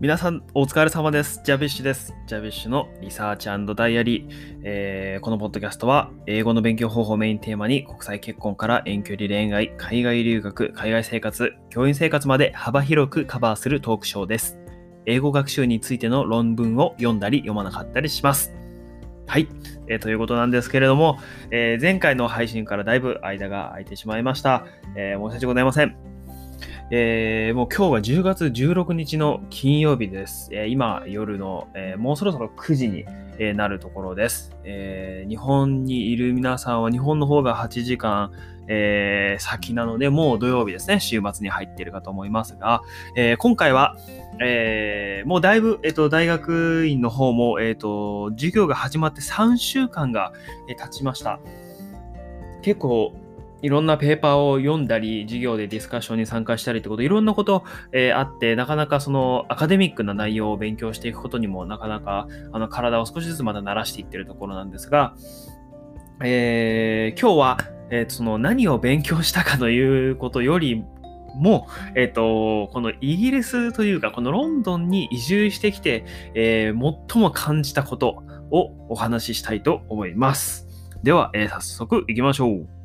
皆さん、お疲れ様です。ジャビッシュです。ジャビッシュのリサーチダイアリー、えーこのポッドキャストは、英語の勉強方法をメインテーマに、国際結婚から遠距離恋愛、海外留学、海外生活、教員生活まで幅広くカバーするトークショーです。英語学習についての論文を読んだり読まなかったりします。はい、えーということなんですけれども、えー前回の配信からだいぶ間が空いてしまいました。えー申し訳ございません。えーもう今日は10月16日の金曜日です。えー今夜の、えーもうそろそろ9時に、えなるところです、え日本にいる皆さんは日本の方が8時間、え先なので、もう土曜日ですね、週末に入っているかと思いますが、え今回は、えもうだいぶ、えっと、大学院の方も、えっと、授業が始まって3週間が、え経ちました。結構、いろんなペーパーを読んだり、授業でディスカッションに参加したりってこと、いろんなこと、えーあって、なかなかそのアカデミックな内容を勉強していくことにもなかなかあの体を少しずつまだ慣らしていってるところなんですが、えー今日は、えーその何を勉強したかということよりも、えっ、と、このイギリスというか、このロンドンに移住してきて、えー最も感じたことをお話ししたいと思います。では、えー早速行きましょう。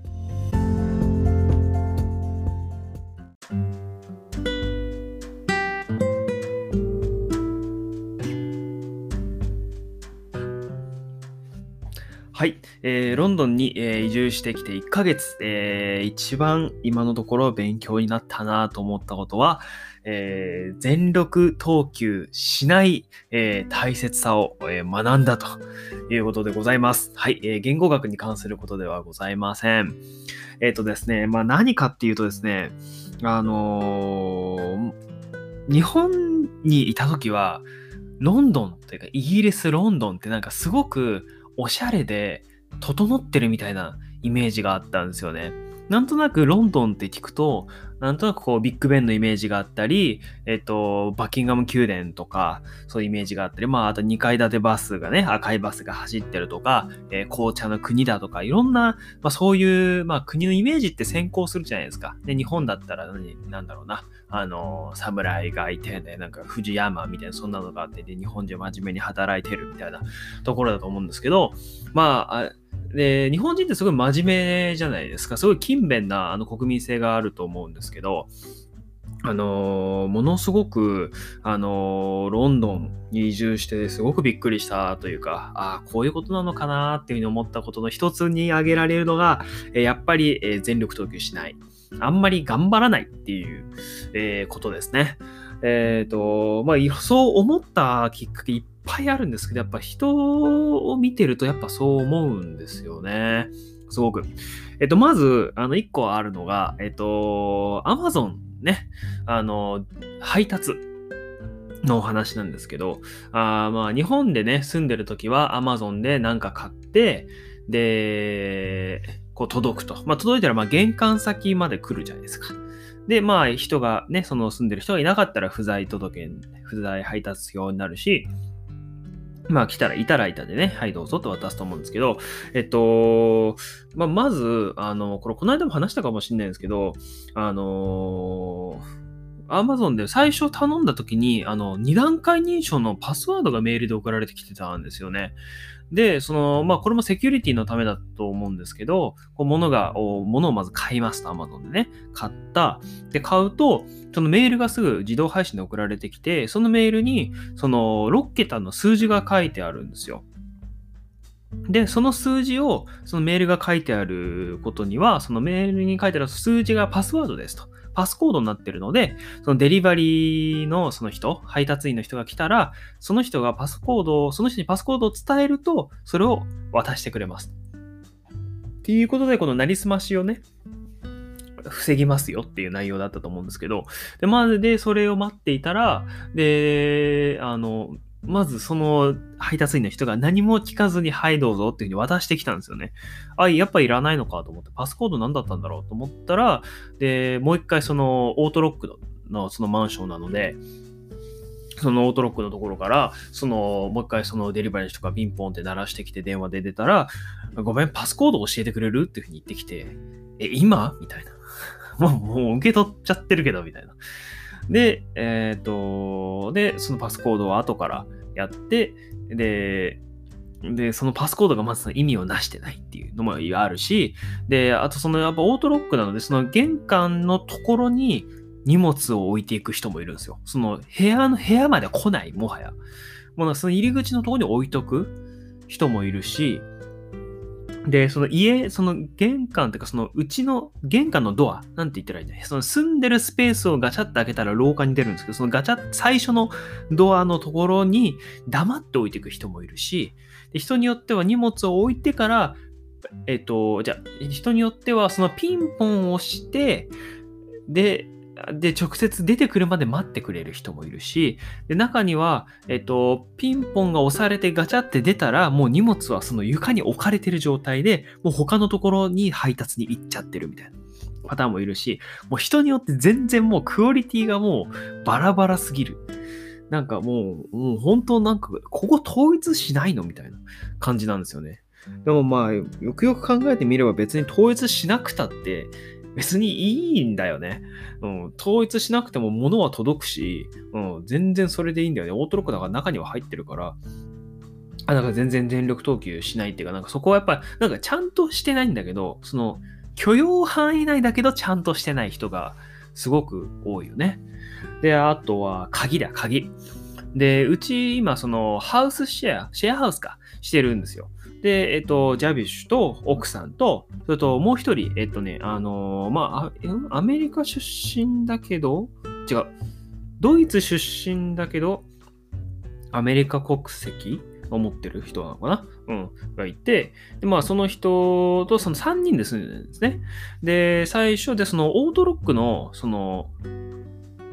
はい、えーロンドンに、えー移住してきて1ヶ月、えー一番今のところ勉強になったなと思ったことは、えー全力投球しない、えー大切さを、えー学んだということでございます。はい、えー言語学に関することではございません。えっ、とですね、まあ何かっていうとですね、あのー日本にいた時は、ロンドンというかイギリス・ロンドンってなんかすごくおしゃれで整ってるみたいなイメージがあったんですよね。なんとなくロンドンって聞くと、なんとなくこうビッグベンのイメージがあったり、えっと、バッキンガム宮殿とか、そういうイメージがあったり、まあ、あと2階建てバスがね、赤いバスが走ってるとか、えー紅茶の国だとか、いろんな、まあそういう、まあ国のイメージって先行するじゃないですか。で、日本だったら何、なんだろうな、あの、侍がいて、ね、なんか富士山みたいな、そんなのがあって、で、日本人真面目に働いてるみたいなところだと思うんですけど、まあ、あで、日本人ってすごい真面目じゃないですか。すごい勤勉なあの国民性があると思うんですけど、あのーものすごく、あのーロンドンに移住してすごくびっくりしたというか、ああ、こういうことなのかなっていうふうに思ったことの一つに挙げられるのが、えやっぱり、え全力投球しない。あんまり頑張らないっていう、えーことですね。えっ、と、まあ、そう思ったきっかけぱいあるんですけど、やっぱ人を見てるとやっぱそう思うんですよね。すごく。えっと、まず、あの、一個あるのが、えっと、アマゾンね、あの、配達のお話なんですけど、あまあ、日本でね、住んでる時はアマゾンでなんか買って、で、こう届くと。まあ、届いたら、まあ、玄関先まで来るじゃないですか。で、まあ、人がね、その住んでる人がいなかったら不在届け、不在配達表になるし、まあ来たらいたらいたでね、はいどうぞと渡すと思うんですけど、えっと、まあまず、あの、これこの間も話したかもしれないんですけど、あのアマゾンで最初頼んだ時に、あの、二段階認証のパスワードがメールで送られてきてたんですよね。で、その、まあ、これもセキュリティのためだと思うんですけど、こう物が、お物をまず買いますと、アマゾンでね。買った。で、買うと、そのメールがすぐ自動配信で送られてきて、そのメールに、その6桁の数字が書いてあるんですよ。で、その数字を、そのメールが書いてあることには、そのメールに書いてある数字がパスワードですと。パスコードになってるので、そのデリバリーのその人、配達員の人が来たら、その人がパスコードを、その人にパスコードを伝えると、それを渡してくれます。っていうことで、このなりすましをね、防ぎますよっていう内容だったと思うんですけど、で、まずで、それを待っていたら、で、あの、まずその配達員の人が何も聞かずに、はいどうぞっていうふうに渡してきたんですよね。あ、やっぱいらないのかと思って、パスコード何だったんだろうと思ったら、で、もう一回そのオートロックのそのマンションなので、そのオートロックのところから、その、もう一回そのデリバリーの人がピンポンって鳴らしてきて電話で出たら、ごめん、パスコード教えてくれる？っていうふうに言ってきて、え、今？みたいな。もう受け取っちゃってるけど、みたいな。で、えっ、と、で、そのパスコードを後からやって、で、で、そのパスコードがまず意味をなしてないっていうのもあるし、で、あとそのやっぱオートロックなので、その玄関のところに荷物を置いていく人もいるんですよ。その部屋の、部屋まで来ない、もはや。もうその入り口のところに置いとく人もいるし、で、その家、その玄関っていうか、そのうちの玄関のドア、なんて言ったらいいんだその住んでるスペースをガチャって開けたら廊下に出るんですけど、そのガチャ、最初のドアのところに黙って置いていく人もいるし、で人によっては荷物を置いてから、えっと、じゃ人によってはそのピンポンをして、で、で、直接出てくるまで待ってくれる人もいるし、で、中には、えっと、ピンポンが押されてガチャって出たら、もう荷物はその床に置かれてる状態で、もう他のところに配達に行っちゃってるみたいなパターンもいるし、もう人によって全然もうクオリティがもうバラバラすぎる。なんかもう、もう本当なんか、ここ統一しないのみたいな感じなんですよね。でもまあ、よくよく考えてみれば別に統一しなくたって、別にいいんだよね。うん、統一しなくても物は届くし、うん、全然それでいいんだよね。オートロックだか中には入ってるから、あ、だか全然全力投球しないっていうか、なんかそこはやっぱ、なんかちゃんとしてないんだけど、その許容範囲内だけどちゃんとしてない人がすごく多いよね。で、あとは鍵だ、鍵。で、うち今そのハウスシェア、シェアハウスか、してるんですよ。で、えっと、ジャビッシュと奥さんと、それともう一人、えっとね、あのーまあ、アメリカ出身だけど、違う、ドイツ出身だけど、アメリカ国籍を持ってる人なのかな？うん。がいて、で、まあ、その人とその3人で住んでるんですね。で、最初で、そのオートロックの、その、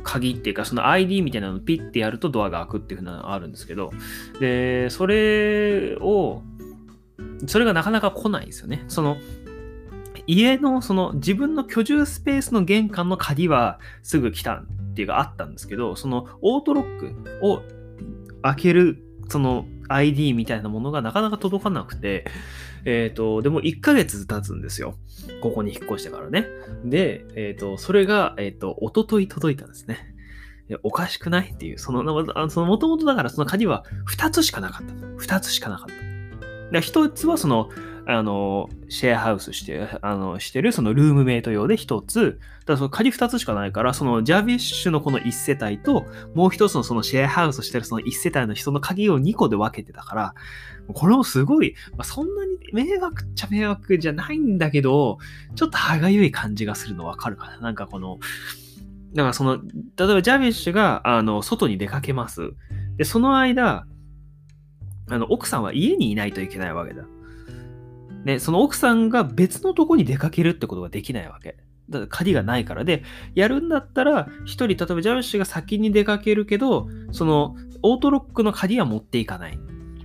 鍵っていうか、その ID みたいなのをピッてやるとドアが開くっていうふうなのがあるんですけど、で、それを、それがなかなか来ないですよね。その、家の、その自分の居住スペースの玄関の鍵はすぐ来たっていうかあったんですけど、そのオートロックを開ける、その ID みたいなものがなかなか届かなくて、えっ、と、でも1ヶ月経つんですよ。ここに引っ越してからね。で、えっ、と、それが、えっ、と、一昨日届いたんですね。おかしくないっていう、その、もともとだからその鍵は2つしかなかった。2つしかなかった。で一つはその、あの、シェアハウスして、あの、してる、そのルームメイト用で一つ、だその鍵二つしかないから、そのジャビッシュのこの一世帯と、もう一つのそのシェアハウスしてるその一世帯の人の鍵を2個で分けてたから、これもすごい、まあ、そんなに迷惑っちゃ迷惑じゃないんだけど、ちょっと歯がゆい感じがするのわかるかななんかこの、だからその、例えばジャビッシュが、あの、外に出かけます。で、その間、あの、奥さんは家にいないといけないわけだ。ね、その奥さんが別のとこに出かけるってことができないわけ。だから鍵がないから。で、やるんだったら、一人、例えばジャビッシが先に出かけるけど、その、オートロックの鍵は持っていかない。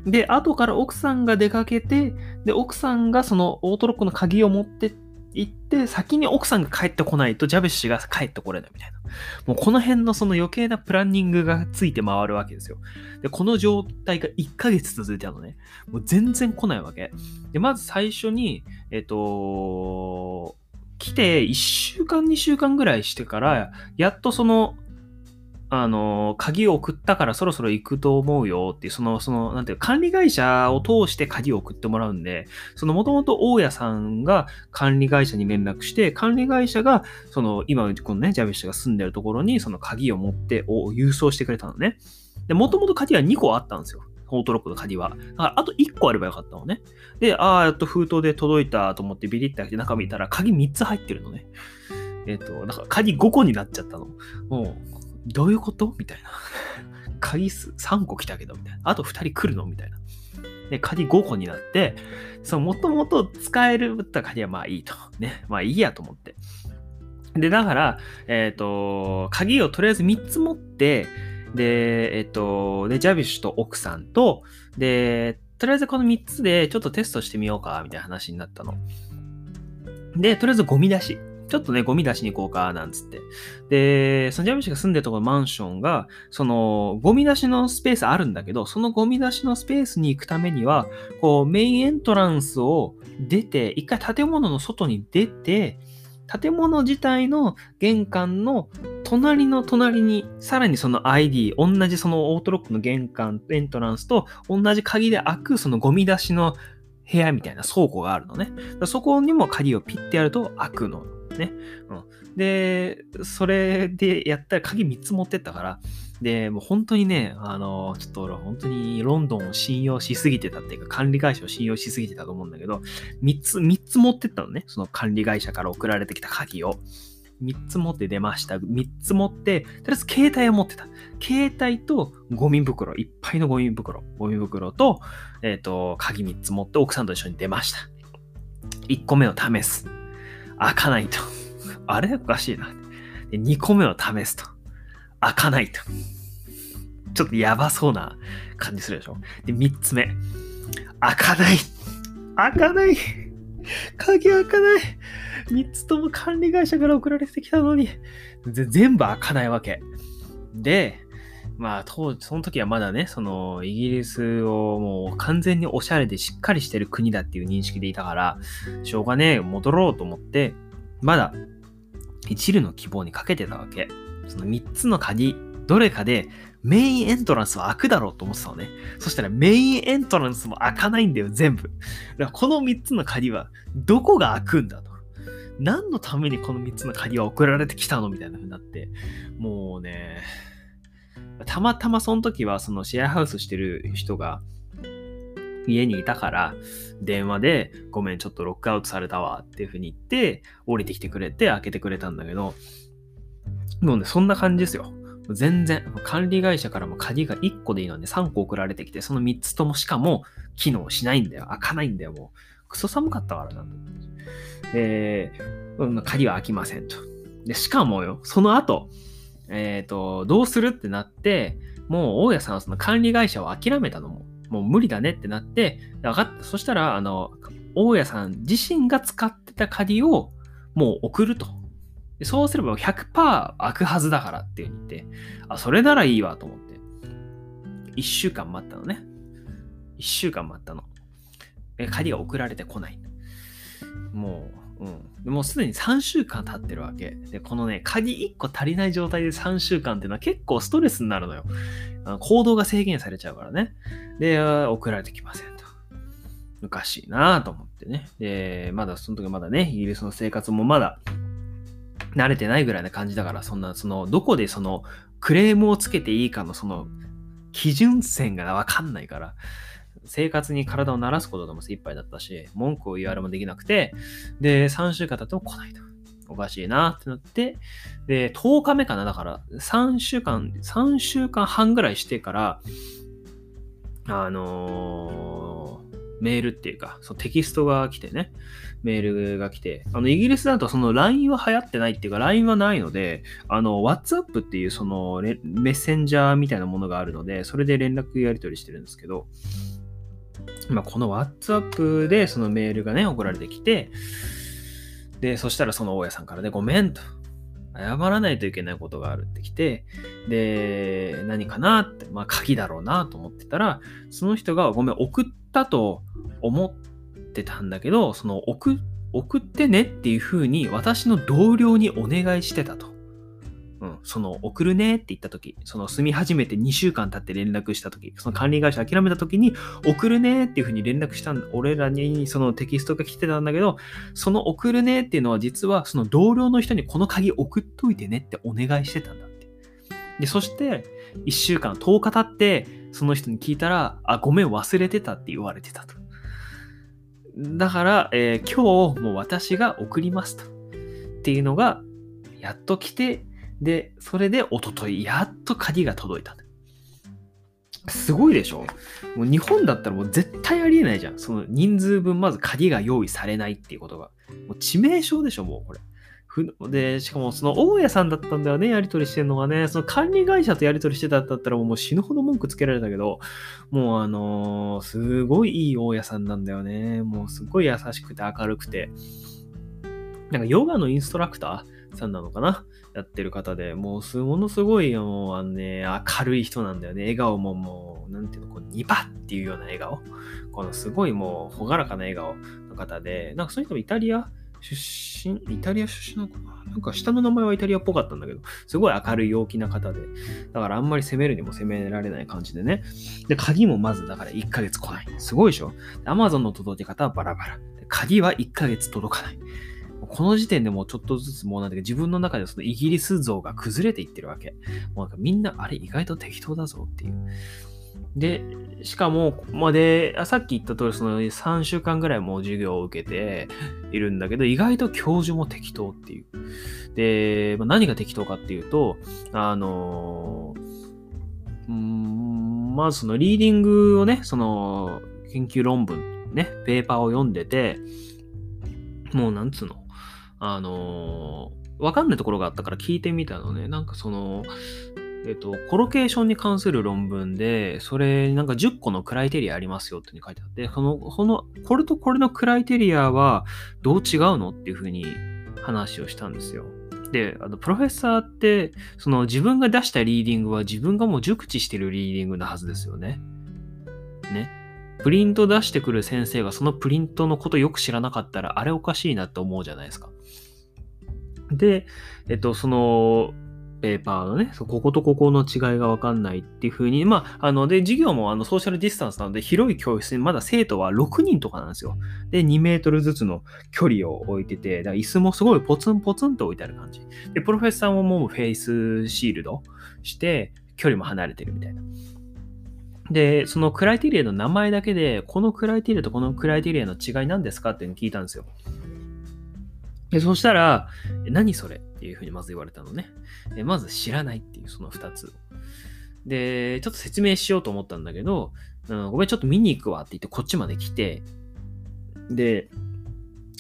で、後から奥さんが出かけて、で、奥さんがそのオートロックの鍵を持ってって行って、先に奥さんが帰ってこないと、ジャベッシュが帰ってこれないみたいな。もうこの辺のその余計なプランニングがついて回るわけですよ。で、この状態が1ヶ月続いたのね。もう全然来ないわけ。で、まず最初に、えっと、来て1週間、2週間ぐらいしてから、やっとその、あの、鍵を送ったからそろそろ行くと思うよっていう、その、その、なんていう、管理会社を通して鍵を送ってもらうんで、その、もともと大家さんが管理会社に連絡して、管理会社が、その、今、このね、ジャビッシュが住んでるところに、その鍵を持って、を郵送してくれたのね。で、もともと鍵は2個あったんですよ。オートロックの鍵は。だから、あと1個あればよかったのね。で、ああ、やっと封筒で届いたと思ってビリッて開けて中見たら、鍵3つ入ってるのね。えっ、と、だか鍵5個になっちゃったの。もう、どういうこと？みたいな。鍵数3個来たけど、みたいな。あと2人来るの？みたいな。で、鍵5個になって、その、もともと使えるった鍵はまあいいと。ね。まあいいやと思って。で、だから、えっ、と、鍵をとりあえず3つ持って、で、えっ、と、で、ジャビッシュと奥さんと、で、とりあえずこの3つでちょっとテストしてみようか、みたいな話になったの。で、とりあえずゴミ出し。ちょっとね、ゴミ出しに行こうか、なんつって。で、そのジャビッシが住んでるところのマンションが、その、ゴミ出しのスペースあるんだけど、そのゴミ出しのスペースに行くためには、こう、メインエントランスを出て、一回建物の外に出て、建物自体の玄関の隣の隣に、さらにその ID、同じそのオートロックの玄関、エントランスと同じ鍵で開くそのゴミ出しの部屋みたいな倉庫があるのね。そこにも鍵をピッてやると開くの。ね。うん、で、それでやったら鍵3つ持ってったから、で、もう本当にね、あの、ちょっと俺本当にロンドンを信用しすぎてたっていうか、管理会社を信用しすぎてたと思うんだけど、3つ、3つ持ってったのね。その管理会社から送られてきた鍵を。3つ持って出ました。3つ持って、とりあえず携帯を持ってた。携帯とゴミ袋、いっぱいのゴミ袋、ゴミ袋と、えっ、ー、と、鍵3つ持って奥さんと一緒に出ました。1個目を試す。開かないと。あれ？おかしいな。2個目を試すと。開かないと。ちょっとやばそうな感じするでしょ。で、3つ目。開かない。開かない。鍵開かない。3つとも管理会社から送られてきたのに、全部開かないわけ。で、まあ、当時、その時はまだね、その、イギリスをもう完全におしゃれでしっかりしてる国だっていう認識でいたから、しょうがねえ、戻ろうと思って、まだ、一縷の希望にかけてたわけ。その3つの鍵、どれかでメインエントランスは開くだろうと思ってたのね。そしたらメインエントランスも開かないんだよ、全部。だからこの3つの鍵はどこが開くんだと。何のためにこの3つの鍵は送られてきたの？みたいな風になって。もうね、たまたまその時はそのシェアハウスしてる人が家にいたから、電話で、ごめん、ちょっとロックアウトされたわっていう風に言って、降りてきてくれて開けてくれたんだけど、もうね、そんな感じですよ。全然、管理会社からも鍵が1個でいいので3個送られてきて、その3つともしかも機能しないんだよ。開かないんだよ、もう。クソ寒かったからな。で、鍵は開きませんと。で、しかもよ、その後、えっ、ー、と、どうするってなって、もう大家さんはその管理会社を諦めたのも、もう無理だねってなって、分かった。そしたら、あの、大家さん自身が使ってた鍵をもう送ると。そうすれば100%開くはずだからって言って、あ、それならいいわと思って。1週間待ったのね。1週間待ったの。鍵が送られてこない。もう、うん。もうすでに3週間経ってるわけ。で、このね、鍵1個足りない状態で3週間っていうのは結構ストレスになるのよ。行動が制限されちゃうからね。で、送られてきませんと。おかしいなと思ってね。で、まだその時まだね、イギリスの生活もまだ慣れてないぐらいな感じだから、そんな、その、どこでその、クレームをつけていいかのその、基準線がわかんないから、生活に体を慣らすことでも精一杯だったし、文句を言われもできなくて、で、3週間経っても来ないと。おかしいなってなって、で、10日目かな、だから、3週間、3週間半ぐらいしてから、あのー、メールっていうか、そのテキストが来てね、メールが来て、あの、イギリスだとその LINE は流行ってないっていうか、LINE はないので、あの、WhatsApp っていうそのメッセンジャーみたいなものがあるので、それで連絡やり取りしてるんですけど、まあ、この WhatsApp でそのメールがね、送られてきて、で、そしたらその大家さんからね、ごめんと。謝らないといけないことがあるってきて、で、何かなって、まあ鍵だろうなと思ってたら、その人がごめん、送ったと思ってたんだけど、その送、送ってねっていう風に私の同僚にお願いしてたと。うん、その送るねって言った時、その住み始めて2週間経って連絡した時、その管理会社諦めた時に送るねっていう風に連絡したん。俺らにそのテキストが来てたんだけど、その送るねっていうのは実はその同僚の人にこの鍵送っといてねってお願いしてたんだって。で、そして1週間、10日経ってその人に聞いたら、あ、ごめん忘れてたって言われてたと。だから、えー、今日もう私が送りますと。っていうのが、やっと来て、で、それで一昨日やっと鍵が届いた。すごいでしょ？もう日本だったらもう絶対ありえないじゃん。その人数分まず鍵が用意されないっていうことが。もう致命傷でしょ、もうこれ。で、しかもその大家さんだったんだよね、やり取りしてるのがね。その管理会社とやり取りしてたんだったらもう死ぬほど文句つけられたけど、もうあのー、すごいいい大家さんなんだよね。もうすごい優しくて明るくて。なんかヨガのインストラクターさんなのかな？やってる方で、もうす、ものすごい、もう、あのね、明るい人なんだよね。笑顔ももう、なんていうの、こう、ニバっていうような笑顔。このすごいもう、ほがらかな笑顔の方で、なんかそういう人もイタリア出身、イタリア出身なのかな？んか下の名前はイタリアっぽかったんだけど、すごい明るい陽気な方で、だからあんまり攻めるにも攻められない感じでね。で、鍵もまずだから1ヶ月来ない。すごいでしょ ?Amazon の届け方はバラバラ。鍵は1ヶ月届かない。この時点でもうちょっとずつもうなんていうか自分の中でそのイギリス像が崩れていってるわけ。もうなんかみんなあれ意外と適当だぞっていう。で、しかも、まあ、で、さっき言った通り、その3週間ぐらいもう授業を受けているんだけど、意外と教授も適当っていう。で、まあ、何が適当かっていうと、あのー、まずそのリーディングをね、その研究論文、ね、ペーパーを読んでて、もうなんつうの、あのー、わかんないところがあったから聞いてみたのね。なんかその、えっと、コロケーションに関する論文で、それなんか10個のクライテリアありますよって書いてあって、この、この、これとこれのクライテリアはどう違うのっていうふうに話をしたんですよ。で、あの、プロフェッサーって、その自分が出したリーディングは自分がもう熟知してるリーディングなはずですよね。ね。プリント出してくる先生がそのプリントのことよく知らなかったら、あれおかしいなって思うじゃないですか。で、えっと、その、ペーパーのね、こことここの違いがわかんないっていう風に、まあ、あの、で、授業もあのソーシャルディスタンスなので、広い教室にまだ生徒は6人とかなんですよ。で、2メートルずつの距離を置いてて、だから椅子もすごいポツンポツンと置いてある感じ。で、プロフェッサーももうフェイスシールドして、距離も離れてるみたいな。で、そのクライティリアの名前だけで、このクライティリアとこのクライティリアの違い何ですかっていうのを聞いたんですよ。で、そしたら、何それ？っていうふうにまず言われたのね。まず知らないっていうその2つ。で、ちょっと説明しようと思ったんだけど、うん、ごめん、ちょっと見に行くわって言ってこっちまで来て、で、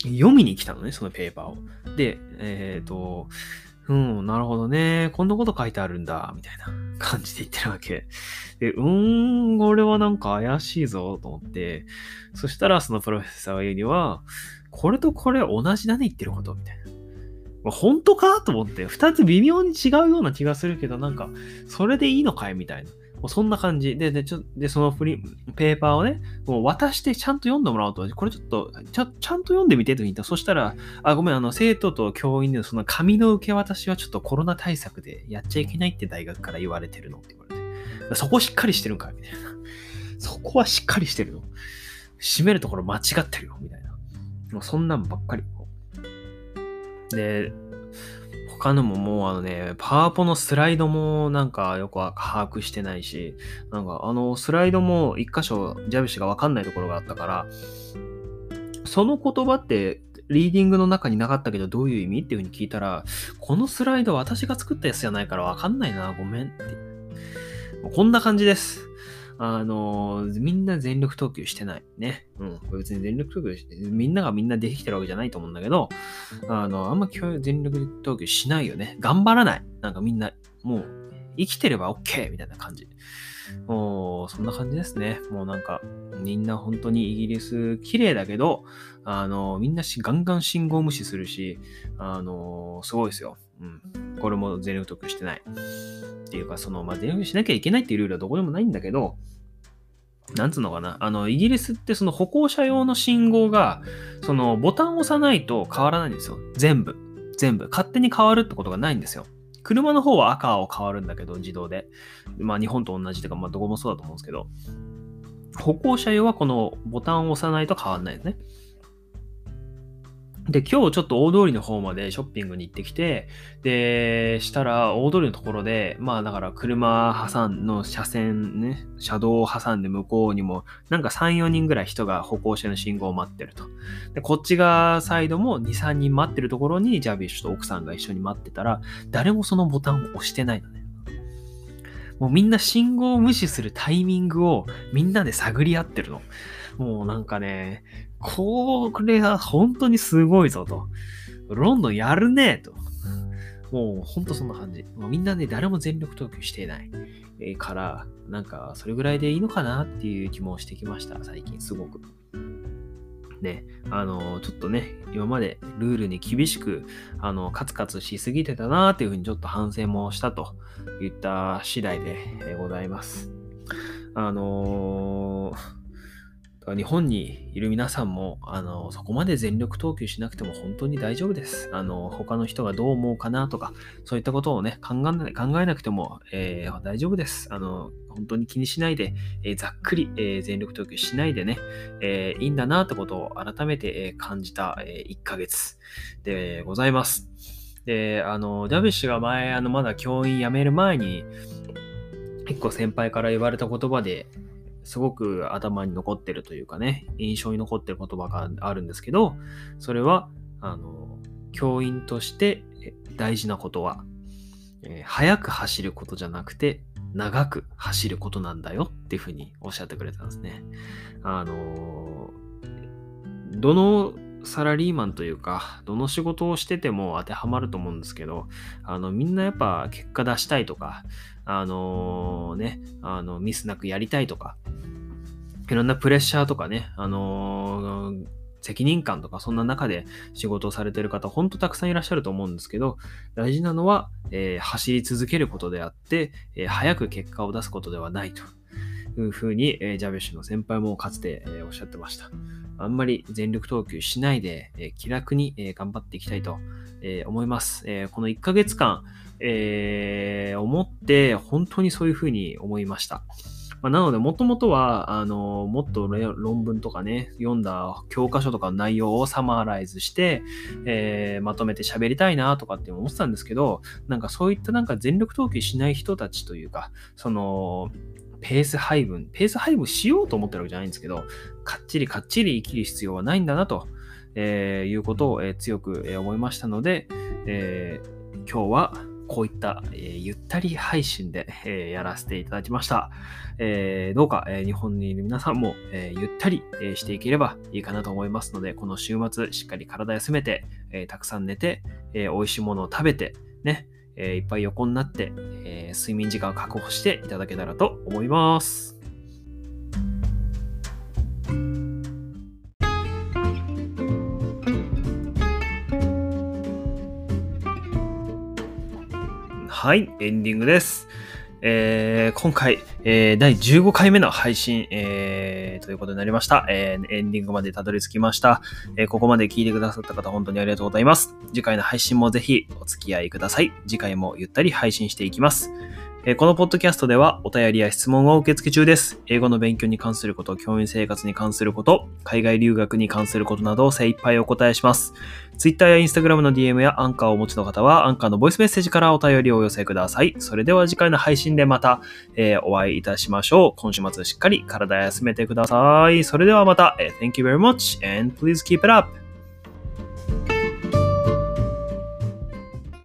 読みに来たのね、そのペーパーを。で、えっ、ー、と、うん、なるほどね。こんなこと書いてあるんだ、みたいな感じで言ってるわけ。で、うーん、これはなんか怪しいぞ、と思って。そしたら、そのプロフェッサーが言うには、これとこれ同じだね、言ってること、みたいな。まあ、本当かと思って、二つ微妙に違うような気がするけど、なんか、それでいいのかいみたいな。もうそんな感じ。で、で、ちょでそのフリペーパーをね、もう渡してちゃんと読んでもらおうと、これちょっと、ちゃんと読んでみてと言った。そしたら、あ、ごめん、あの、生徒と教員でその紙の受け渡しはちょっとコロナ対策でやっちゃいけないって大学から言われてるのって言われて。そこしっかりしてるんかみたいな。そこはしっかりしてるの。閉めるところ間違ってるよ、みたいな。もうそんなんばっかり。で、他のももうあのね、パワポのスライドもなんかよく把握してないし、なんかあのスライドも一箇所ジャビシがわかんないところがあったから、その言葉ってリーディングの中になかったけどどういう意味っていう風に聞いたら、このスライド私が作ったやつじゃないからわかんないな、ごめんって。こんな感じです。あの、みんな全力投球してない。ね。うん。別に全力投球して、みんながみんなできてるわけじゃないと思うんだけど、あの、あんま全力投球しないよね。頑張らない。なんかみんな、もう、生きてれば OK! みたいな感じ。もう、そんな感じですね。もうなんか、みんな本当にイギリス綺麗だけど、あの、みんなしガンガン信号無視するし、あの、すごいですよ。うん。これも全力投球してない。っていうか、その、まあ、電話しなきゃいけないっていうルールはどこでもないんだけど、なんつうのかな。あの、イギリスってその歩行者用の信号が、そのボタンを押さないと変わらないんですよ。全部。全部。勝手に変わるってことがないんですよ。車の方は赤を変わるんだけど、自動で。まあ日本と同じとか、まあどこもそうだと思うんですけど、歩行者用はこのボタンを押さないと変わらないですね。で、今日ちょっと大通りの方までショッピングに行ってきて、で、したら大通りのところで、まあだから車挟んの車線ね、車道を挟んで向こうにも、なんか3、4人ぐらい人が歩行者の信号を待ってると。で、こっち側サイドも2、3人待ってるところにジャビッシュと奥さんが一緒に待ってたら、誰もそのボタンを押してないのね。もうみんな信号を無視するタイミングをみんなで探り合ってるの。もうなんかね、これは本当にすごいぞと。ロンドンやるねと。もうほんとそんな感じ。もうみんなね、誰も全力投球していない。えー、から、なんかそれぐらいでいいのかなっていう気もしてきました、最近すごく。ね、あの、ちょっとね、今までルールに厳しく、あの、カツカツしすぎてたなっていうふうにちょっと反省もしたといった次第でございます。あのー日本にいる皆さんも、あの、そこまで全力投球しなくても本当に大丈夫です。あの、他の人がどう思うかなとか、そういったことをね、考え考えなくても、えー、大丈夫です。あの、本当に気にしないで、えー、ざっくり、えー、全力投球しないでね、えいいんだなってことを改めて、感じた、え1ヶ月でございます。で、あの、ダビッシュが前、あの、まだ教員辞める前に、結構先輩から言われた言葉で、すごく頭に残ってるというかね、印象に残ってる言葉があるんですけど、それは、あの、教員として大事なことは、えー、速く走ることじゃなくて、長く走ることなんだよっていうふうにおっしゃってくれたんですね。あの、どのサラリーマンというか、どの仕事をしてても当てはまると思うんですけど、あの、みんなやっぱ結果出したいとか、あのー、ね、あの、ミスなくやりたいとか、いろんなプレッシャーとかね、あのー、責任感とかそんな中で仕事をされてる方、ほんとたくさんいらっしゃると思うんですけど、大事なのは、えー、走り続けることであって、えー、早く結果を出すことではないというふうに、えー、ジャベッシュの先輩もかつて、えおっしゃってました。あんまり全力投球しないで、え気楽に、え頑張っていきたいと、え思います。えこの1ヶ月間、え思って本当にそういうふうに思いました。まあ、なので、もともとは、あの、もっと論文とかね、読んだ教科書とかの内容をサマーライズして、えー、まとめて喋りたいなとかって思ってたんですけど、なんかそういったなんか全力投球しない人たちというか、その、ペース配分、ペース配分しようと思ってるわけじゃないんですけど、かっちりかっちり生きる必要はないんだなと、えー、いうことを、えー、強く、え、思いましたので、え、今日はこういった、えー、ゆったり配信で、えー、やらせていただきました。えー、どうか、え日本にいる皆さんも、えゆったり、えしていければいいかなと思いますので、この週末しっかり体休めて、えたくさん寝て、え美味しいものを食べて、ね、えいっぱい横になって、え睡眠時間を確保していただけたらと思います。はい、エンディングです。えー、今回、えー、第15回目の配信、えー、ということになりました。え、エンディングまでたどり着きました。え、ここまで聞いてくださった方、本当にありがとうございます。次回の配信もぜひお付き合いください。次回もゆったり配信していきます。このポッドキャストではお便りや質問を受付中です。英語の勉強に関すること、教員生活に関すること、海外留学に関することなどを精一杯お答えします。Twitter や Instagram の DM やアンカーをお持ちの方は、アンカーのボイスメッセージからお便りをお寄せください。それでは次回の配信でまた、え、お会いいたしましょう。今週末しっかり体休めてください。それではまた、Thank you very much and please keep it up!